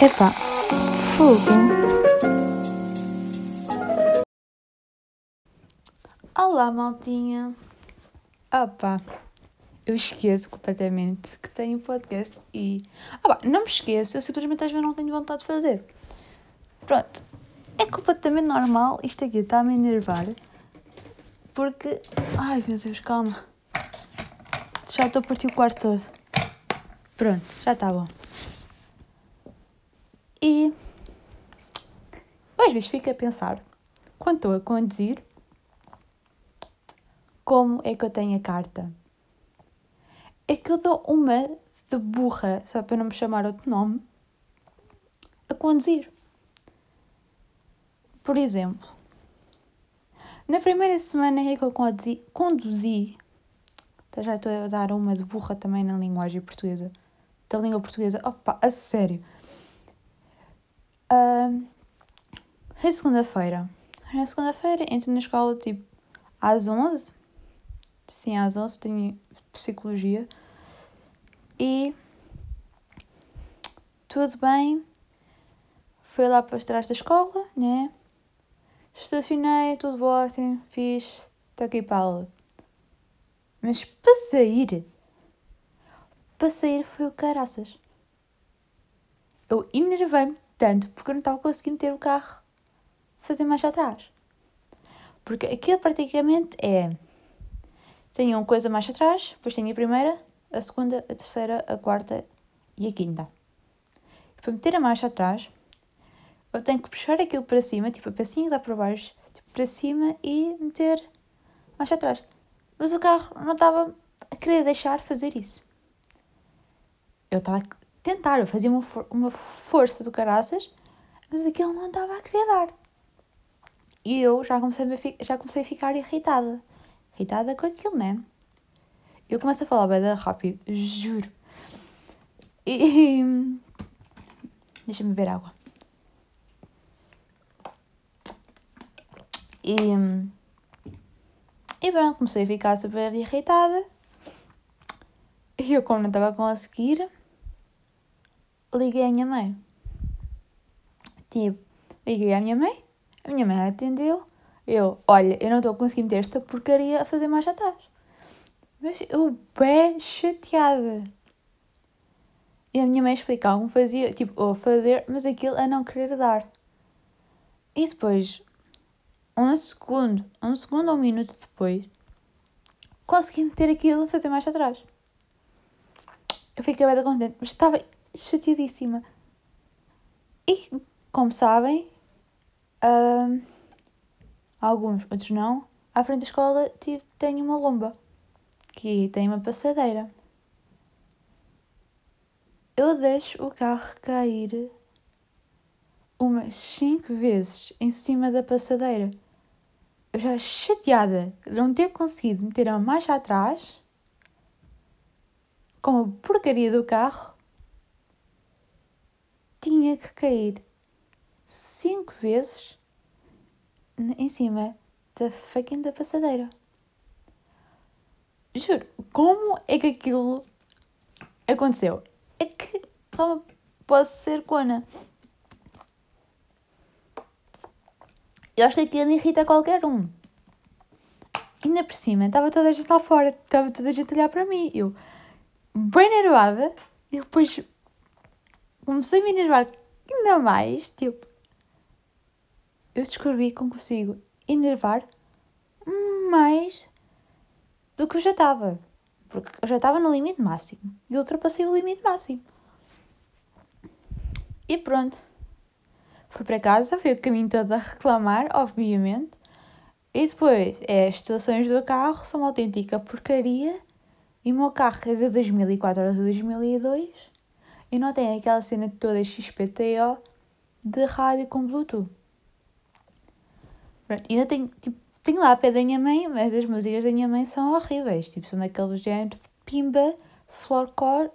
Epá, fogo. Olá, maltinha. Opa, eu esqueço completamente que tenho podcast e. Pá, não me esqueço, eu simplesmente às vezes não tenho vontade de fazer. Pronto, é completamente normal. Isto aqui está-me a enervar porque. Ai meu Deus, calma. Já estou a partir o quarto todo. Pronto, já está bom. E. Às vezes fico a pensar, quando estou a conduzir, como é que eu tenho a carta? É que eu dou uma de burra, só para não me chamar outro nome, a conduzir. Por exemplo, na primeira semana em que eu conduzi, conduzi então já estou a dar uma de burra também na linguagem portuguesa, da língua portuguesa, opa, a sério. Uh, é segunda-feira. Na segunda-feira entro na escola tipo às 11. Sim, às 11 tenho psicologia. E tudo bem. Fui lá para trás da escola, né? Estacionei, tudo ótimo, fiz, estou aqui para aula. Mas para sair, para sair foi o caraças. Eu enervei-me tanto porque eu não estava conseguindo ter o carro fazer mais atrás. Porque aquilo praticamente é. Tenho uma coisa mais atrás, depois tenho a primeira, a segunda, a terceira, a quarta e a quinta. Para meter a marcha atrás, eu tenho que puxar aquilo para cima, tipo a pecinha que dá para baixo, tipo, para cima e meter marcha atrás. Mas o carro não estava a querer deixar fazer isso. Eu estava a tentar, eu fazia uma, for uma força do caraças, mas aquilo não estava a querer dar. E eu já comecei a, já comecei a ficar irritada. Irritada com aquilo, né? Eu começo a falar bem rápido, juro. E. Deixa-me beber água. E. E pronto, comecei a ficar super irritada. E eu, como não estava a conseguir, liguei à minha mãe. Tipo, liguei à minha mãe, a minha mãe atendeu. Eu, olha, eu não estou a conseguir meter esta porcaria a fazer mais atrás. Mas eu, bem chateada. E a minha mãe explicava como fazia, tipo, ou fazer, mas aquilo a não querer dar. E depois, um segundo, um segundo ou um minuto depois, consegui meter aquilo a fazer mais atrás. Eu fiquei bem contente, mas estava chateadíssima. E, como sabem, alguns, outros não, à frente da escola tipo, tem uma lomba, que tem uma passadeira. Eu deixo o carro cair umas 5 vezes em cima da passadeira. Eu já chateada de não ter conseguido meter a marcha atrás com a porcaria do carro, tinha que cair 5 vezes em cima da fucking da passadeira. Juro, como é que aquilo aconteceu? É que só posso ser cona. Eu acho que aquilo irrita qualquer um. Ainda por cima, estava toda a gente lá fora, estava toda a gente a olhar para mim. Eu, bem nervada, e depois comecei a me enervar ainda mais. Tipo, eu descobri como consigo enervar mais do que eu já estava. Porque eu já estava no limite máximo. E ultrapassei o limite máximo. E pronto. Fui para casa, fui o caminho todo a reclamar, obviamente. E depois, é, as situações do carro são uma autêntica porcaria. E o meu carro é de 2004 ou de 2002 e não tem aquela cena toda XPTO de rádio com Bluetooth. Pronto, ainda tenho, tipo, tenho lá a pé da minha mãe, mas as músicas da minha mãe são horríveis. Tipo, são daquele género de pimba, floorcore,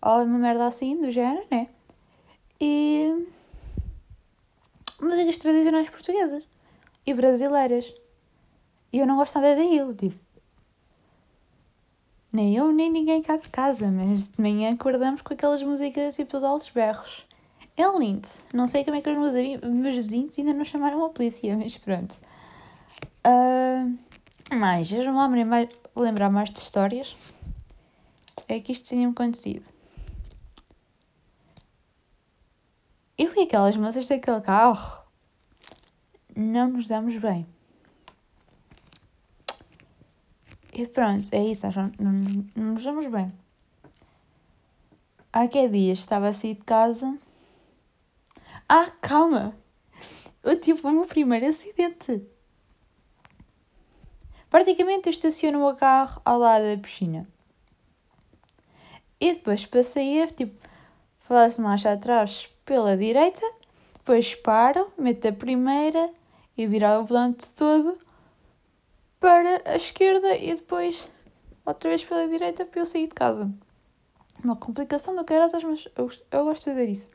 ou uma merda assim, do género, né? E músicas tradicionais portuguesas e brasileiras. E eu não gosto nada daquilo, tipo. Nem eu, nem ninguém cá de casa, mas de manhã acordamos com aquelas músicas tipo os altos berros. É lindo. Não sei como é que os meus, meus vizinhos ainda não chamaram a polícia, mas pronto. Uh, mais, eu não me mais, lembrar mais de histórias. É que isto tenha acontecido. Eu e aquelas moças daquele carro não nos damos bem. E pronto, é isso, não, não, não nos damos bem. Há que dias estava a sair de casa. Ah, calma! Eu tive o meu primeiro acidente. Praticamente eu estaciono o carro ao lado da piscina. E depois para sair, tipo, faço marcha atrás pela direita, depois paro, meto a primeira e virar o volante todo para a esquerda e depois outra vez pela direita para eu sair de casa. Uma complicação do caraças, mas eu, eu gosto de fazer isso.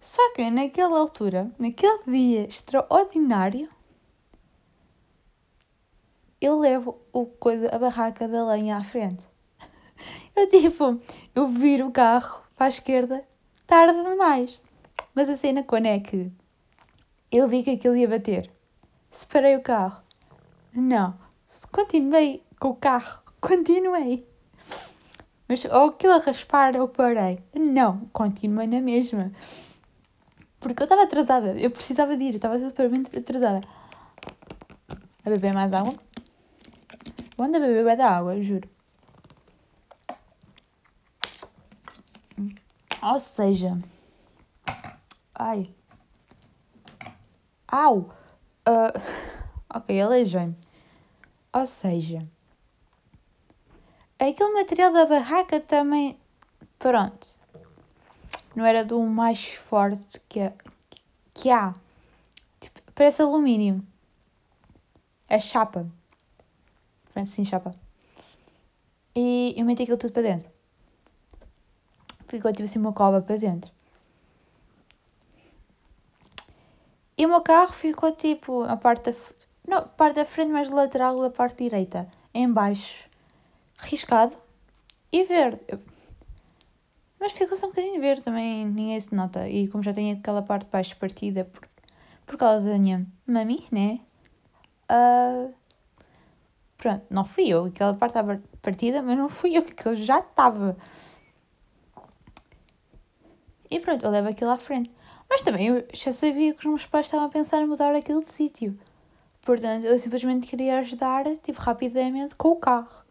Só que naquela altura, naquele dia extraordinário, eu levo o coisa, a barraca da lenha à frente. Eu tipo, eu viro o carro para a esquerda, tarde demais. Mas a cena quando é que eu vi que aquilo ia bater. Separei o carro. Não. Continuei com o carro. Continuei. Mas ou aquilo a raspar, eu parei. Não, continuei na mesma. Porque eu estava atrasada. Eu precisava de ir. Estava supermente atrasada. A beber mais água. Vou andar a beber da água, juro. Ou seja. Ai. Au! Uh, ok, aleijei-me. Ou seja. Aquele material da barraca também. Pronto. Não era do mais forte que, que há. Tipo, parece alumínio. É chapa. Pronto, sim, chapa. E eu meti aquilo tudo para dentro. Ficou tipo assim uma cova para dentro. E o meu carro ficou tipo a parte da, não, parte da frente, mais lateral da parte direita, em baixo, riscado e verde. Mas ficou só um bocadinho verde também, ninguém se nota. E como já tenho aquela parte de baixo partida por, por causa da minha mami, né? Uh, pronto, não fui eu. Aquela parte estava partida, mas não fui eu, que eu já estava. E pronto, eu levo aquilo à frente. Mas também eu já sabia que os meus pais estavam a pensar em mudar aquilo de sítio. Portanto, eu simplesmente queria ajudar, tipo, rapidamente com o carro.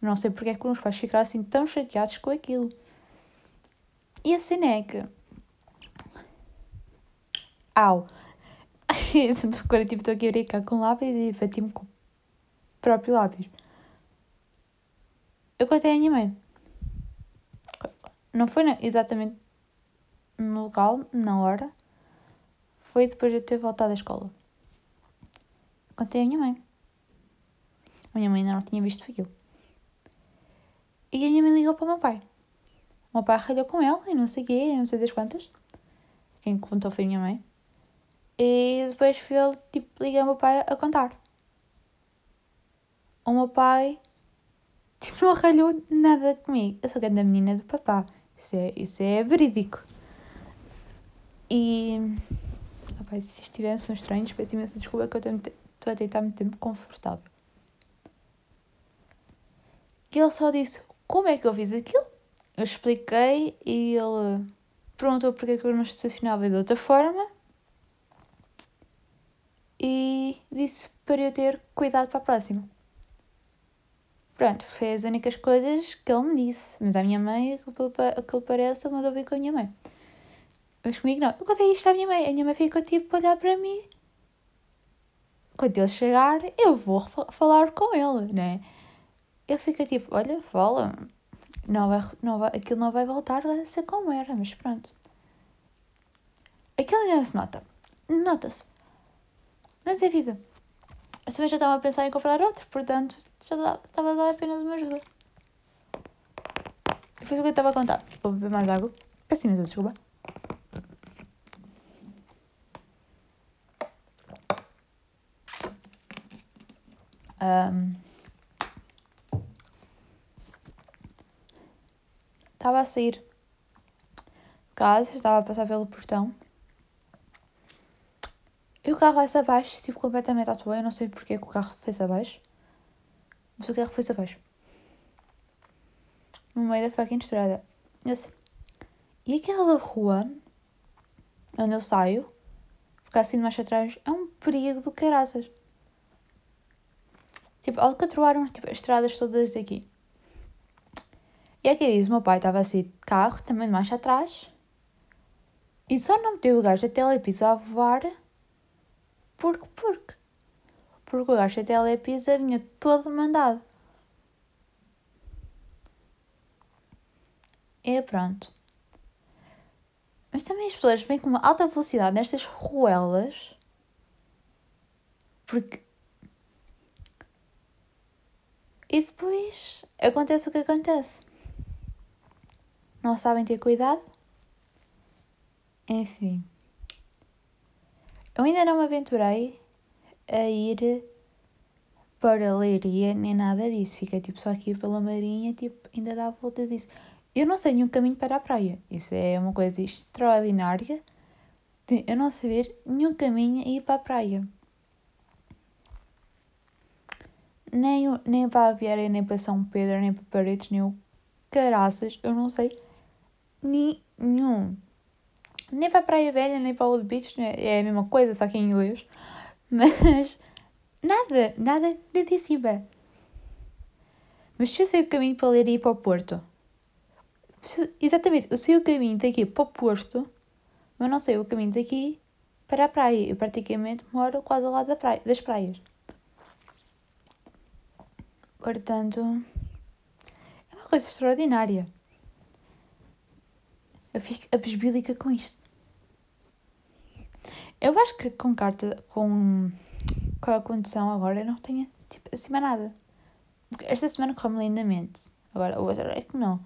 Não sei porque é que os pais ficaram assim tão chateados com aquilo. E a cena é que... Au! Agora, tipo, estou aqui a brincar com lápis e bati-me com o próprio lápis. Eu contei a minha mãe. Não foi exatamente no local, na hora, foi depois de eu ter voltado à escola. Contei à minha mãe. A minha mãe ainda não tinha visto aquilo. E a minha mãe ligou para o meu pai. O meu pai ralhou com ela e não sei o quê, não sei das quantas. Quem contou foi a minha mãe. E depois fui eu, tipo, liguei ao meu pai a contar. O meu pai, tipo, não ralhou nada comigo. Eu sou grande menina do papá. Isso é, isso é verídico. E. Rapaz, se estiverem sons estranhos, peço imensa desculpa que eu estou a tentar meter-me confortável. E ele só disse: Como é que eu fiz aquilo? Eu expliquei e ele perguntou porque é que eu não estacionava de outra forma e disse para eu ter cuidado para a próxima. Pronto, foi as únicas coisas que ele me disse. Mas a minha mãe, aquilo parece, mandou vir com a minha mãe. Mas comigo não. Eu contei isto à minha mãe. A minha mãe ficou tipo a olhar para mim. Quando ele chegar, eu vou falar com ele, né? Eu fico tipo, olha, fala. Não vai, não vai, aquilo não vai voltar a ser como era, mas pronto. Aquilo ainda não se nota. Nota-se. Mas é vida. Eu também já estava a pensar em comprar outro, portanto, já estava a dar apenas uma ajuda. Foi o que eu estava a contar. Vou beber mais água. Peço imensa desculpa. Um, Estava a sair de casa, estava a passar pelo portão. E o carro vai-se abaixo, tipo, completamente à toa. Eu não sei porque que o carro fez abaixo. Mas o carro fez abaixo. No meio da fucking estrada. Assim. E aquela rua onde eu saio, ficar assim de marcha atrás, é um perigo do caraças. Tipo, alcatroaram tipo, as estradas todas daqui. E aqui diz, o meu pai estava assim de carro, também de marcha atrás, e só não meteu o gajo da telepisa a voar porque, porque. Porque o gajo da telepisa vinha todo mandado. E pronto. Mas também as pessoas vêm com uma alta velocidade nestas ruelas. Porque. E depois acontece o que acontece. Não sabem ter cuidado. Enfim. Eu ainda não me aventurei a ir para Leiria nem nada disso. Fica tipo só aqui pela Marinha, tipo, ainda dá voltas disso. Eu não sei nenhum caminho para a praia. Isso é uma coisa extraordinária eu não saber nenhum caminho a ir para a praia. Nem, nem para a Vieira, nem para São Pedro, nem para Paredes, nem o caraças. Eu não sei nenhum. Nem para a Praia Velha, nem para Old Beach, né? é a mesma coisa, só que em inglês. Mas nada, nada, nada cima. Mas se eu sei o caminho para ler e ir para o Porto. Se, exatamente, eu sei o caminho daqui para o Porto, mas não sei o caminho daqui para a praia. Eu praticamente moro quase ao lado da praia, das praias. Portanto, é uma coisa extraordinária. Eu fico abesbílica com isto. Eu acho que com carta, com, com a condição agora, eu não tenho, tipo, acima nada. Porque esta semana correu-me lindamente. Agora, a outra é que não.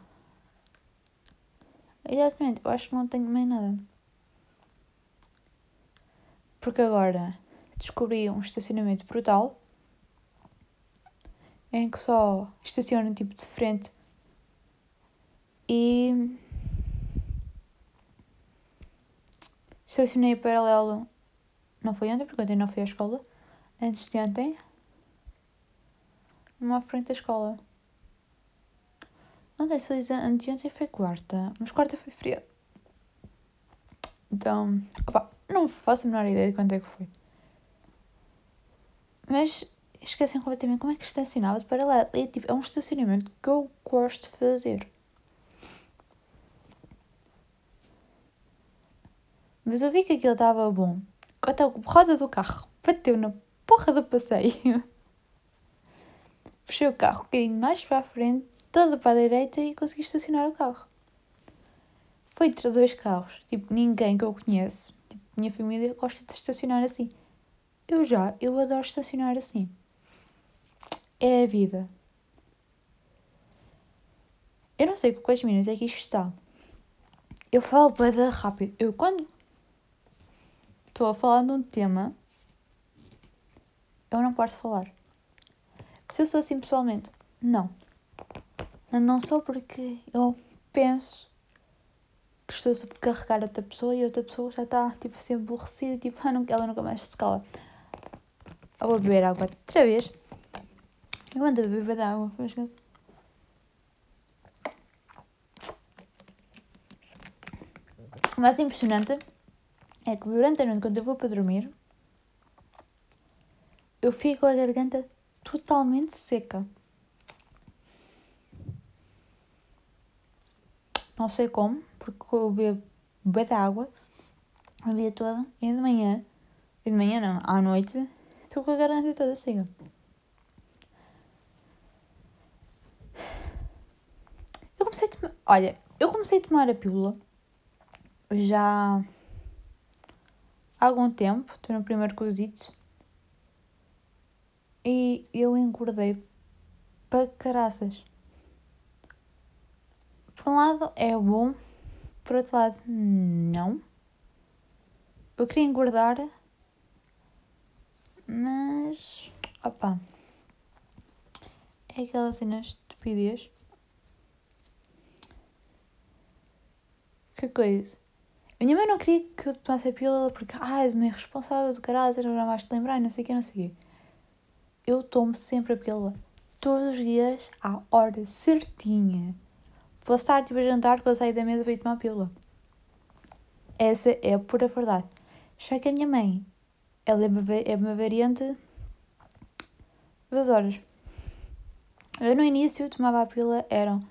Exatamente, eu acho que não tenho mais nada. Porque agora descobri um estacionamento brutal em que só estacionam tipo de frente e Estacionei paralelo. Não foi ontem, porque ontem não fui à escola. Antes de ontem. Numa frente da escola. Não sei se foi antes de ontem foi quarta. Mas quarta foi fria. Então. Opa, não faço a menor ideia de quanto é que foi. Mas esquecem completamente como é que estacionava de paralelo. É, tipo, é um estacionamento que eu gosto de fazer. Mas eu vi que aquilo estava bom. Quando a roda do carro bateu na porra do passeio. Puxei o carro um bocadinho mais para a frente, todo para a direita e consegui estacionar o carro. Foi entre dois carros. Tipo, ninguém que eu conheço. Tipo, minha família gosta de estacionar assim. Eu já, eu adoro estacionar assim. É a vida. Eu não sei quantos minutos é que isto está. Eu falo bem rápido. Eu quando estou a falar de um tema, eu não posso falar. Se eu sou assim pessoalmente, não. Não sou porque eu penso que estou a sobrecarregar outra pessoa e outra pessoa já está tipo assim aborrecida, tipo, ah, ela nunca mais se cala. Eu vou beber água outra vez. Eu ando a beber água, mas O mais impressionante é que durante a noite, quando eu vou para dormir, eu fico a garganta totalmente seca. Não sei como, porque eu bebo de água a dia toda e de manhã, e de manhã não, à noite, estou com a garganta toda seca. Comecei a tomar, olha, eu comecei a tomar a pílula já há algum tempo, estou no primeiro cozito, e eu engordei para caraças. Por um lado é bom, por outro lado não. Eu queria engordar, mas opa, é aquela cena de estupidez. Que coisa. A minha mãe não queria que eu tomasse a pílula porque, ah, és uma irresponsável de caralho, não mais te lembrar, não sei o que, não sei o quê. Eu tomo sempre a pílula. Todos os dias, à hora certinha. Posso estar tipo a jantar quando sair da mesa para ir tomar a pílula. Essa é a pura verdade. Já que a minha mãe, ela é uma, é uma variante das horas. Eu no início tomava a pílula, eram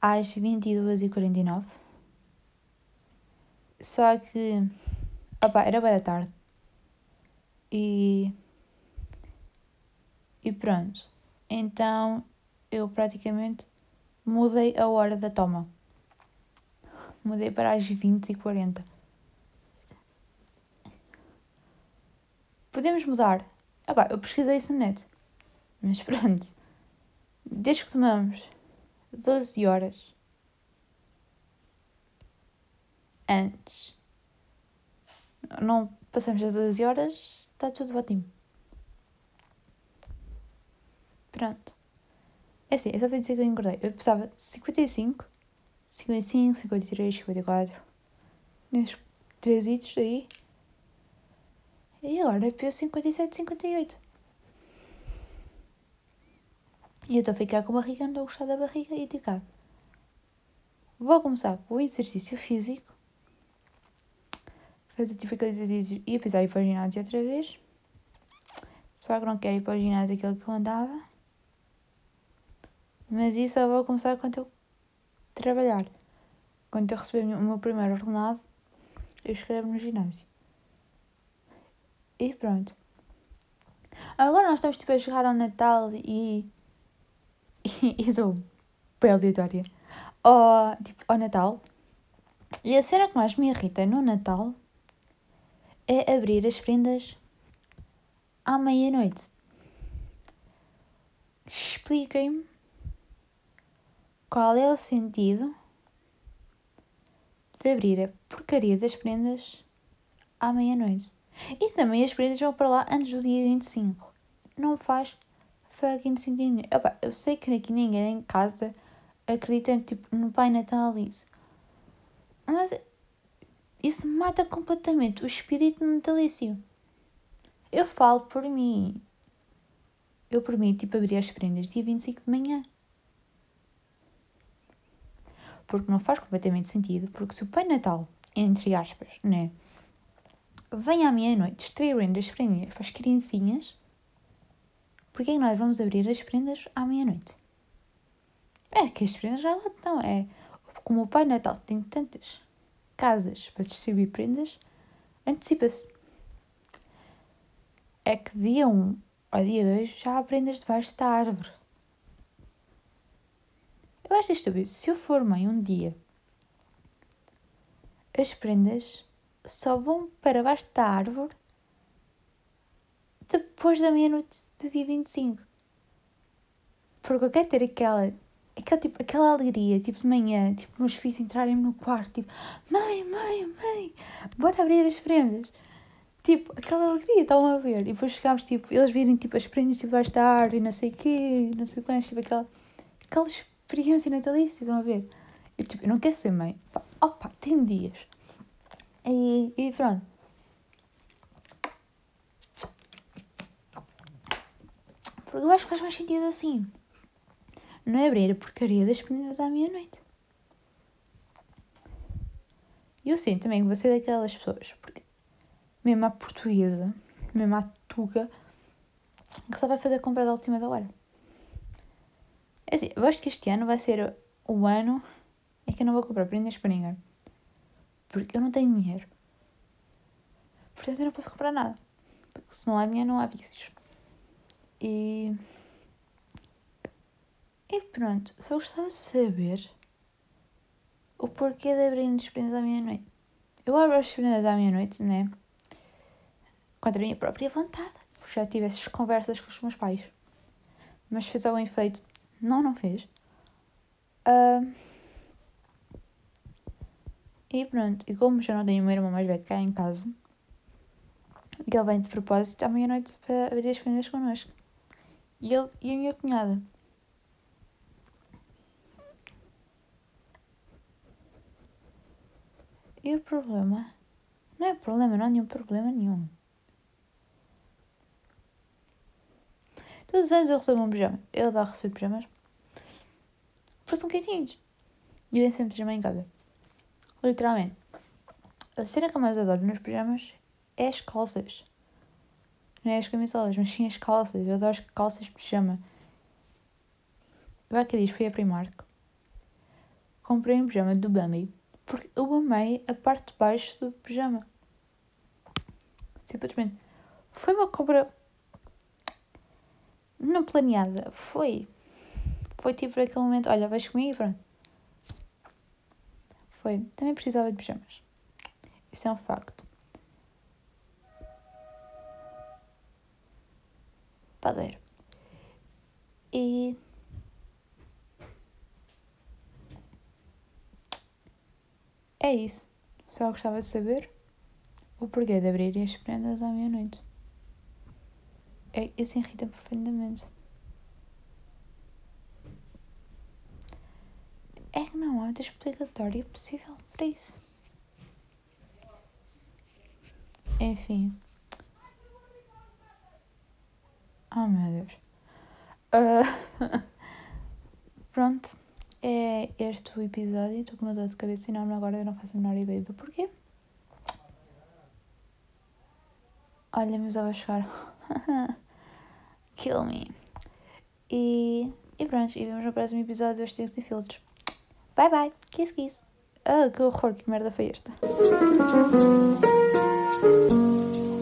às 22h49. Só que, opa, era bem da tarde. E, e pronto. Então eu praticamente mudei a hora da toma. Mudei para as 20 e 40. Podemos mudar. Ah eu pesquisei isso na net. Mas pronto. Desde que tomamos 12 horas antes, não passamos as 12 horas, está tudo ótimo. Pronto. É assim, é só para dizer que eu engordei. Eu pesava 55, 55, 53, 54. Nesses três itens aí. E agora peso 57, 58. E eu estou a ficar com a barriga, não estou a gostar da barriga e tipo, cá. Vou começar com o exercício físico. Fazer tipo aqueles exercícios e pensar em ir para o ginásio outra vez. Só que não quero ir para o ginásio aquele que eu andava. Mas isso eu vou começar quando eu trabalhar. Quando eu receber o meu primeiro ordenado, eu escrevo no ginásio. E pronto. Agora nós estamos tipo a chegar ao Natal e. E, sou bem aleatória. Ao, tipo, ao Natal. E a cena que mais me irrita no Natal é abrir as prendas à meia-noite. Expliquem-me qual é o sentido de abrir a porcaria das prendas à meia-noite? E também as prendas vão para lá antes do dia 25. Não faz fucking sentido. Opa, eu sei que aqui ninguém em casa acredita tipo, no Pai Natal isso. Mas isso mata completamente o espírito natalício. Eu falo por mim. Eu por mim, tipo, abri as prendas dia 25 de manhã porque não faz completamente sentido, porque se o Pai Natal, entre aspas, né, vem à meia-noite distribuindo as prendas para as criancinhas, porquê é que nós vamos abrir as prendas à meia-noite? É que as prendas já lá estão, é como o Pai Natal tem tantas casas para distribuir prendas, antecipa-se. É que dia 1 ao dia 2 já há prendas debaixo da árvore. Eu acho estúpido. Se eu for mãe um dia, as prendas só vão para baixo da árvore depois da meia-noite do dia 25. Porque eu quero ter aquela, aquela, tipo, aquela alegria, tipo de manhã, tipo meus filhos entrarem no quarto, tipo, mãe, mãe, mãe, bora abrir as prendas. Tipo, aquela alegria, estão a ver. E depois chegámos, tipo, eles virem, tipo, as prendas debaixo da árvore e não sei o quê, não sei quantos, tipo, aquela, aquelas experiência natalícia, estão a ver? Eu, tipo, eu não quero ser mãe. Pá, opa, tem dias. E, e pronto. Porque eu acho que faz mais sentido assim. Não é abrir a porcaria das meninas à meia-noite. Eu sinto também que você é daquelas pessoas, porque mesmo a portuguesa, mesmo a tuga, que só vai fazer compra da última da hora. É assim, eu acho que este ano vai ser o ano em que eu não vou comprar prendas para ninguém. Porque eu não tenho dinheiro. Portanto, eu não posso comprar nada. Porque se não há dinheiro, não há vícios. E. E pronto, só gostava de saber o porquê de abrir as prendas à meia-noite. Eu abro as prendas à meia-noite, né? Contra a minha própria vontade. Porque já tive essas conversas com os meus pais. Mas fez algum efeito não, não fez. Uh, e pronto, e como já não tenho uma irmã mais velha cá em casa, ele vem de propósito à meia-noite para abrir as prendas connosco. E ele e a minha cunhada. E o problema? Não é problema, não há nenhum problema nenhum. Todos os anos eu recebo um pijama. Eu adoro receber pijamas. Porque são quentinhos. E eu sempre pijama em casa. Literalmente. A cena que eu mais adoro nos pijamas é as calças. Não é as camisolas, mas sim as calças. Eu adoro as calças de pijama. Vai que diz, fui a Primark. Comprei um pijama do Bambi. Porque eu amei a parte de baixo do pijama. Simplesmente. Foi uma compra não planeada, foi. Foi tipo aquele momento, olha, vais comigo e pronto. Foi. Também precisava de pijamas. Isso é um facto. Padeiro. E. É isso. Só gostava de saber o porquê de abrir as prendas à meia-noite. É, isso irrita-me profundamente. É que não há outra explicatória possível para isso. Enfim. Oh meu Deus. Uh, pronto. É este o episódio. Estou com uma dor de cabeça enorme agora. Eu não faço a menor ideia do porquê. Olha, meus avós chegaram. Kill me. E, e pronto, e vemos no próximo episódio dos Textos e Filtros. Bye bye. Kiss kiss. Ah, que horror, que merda foi esta?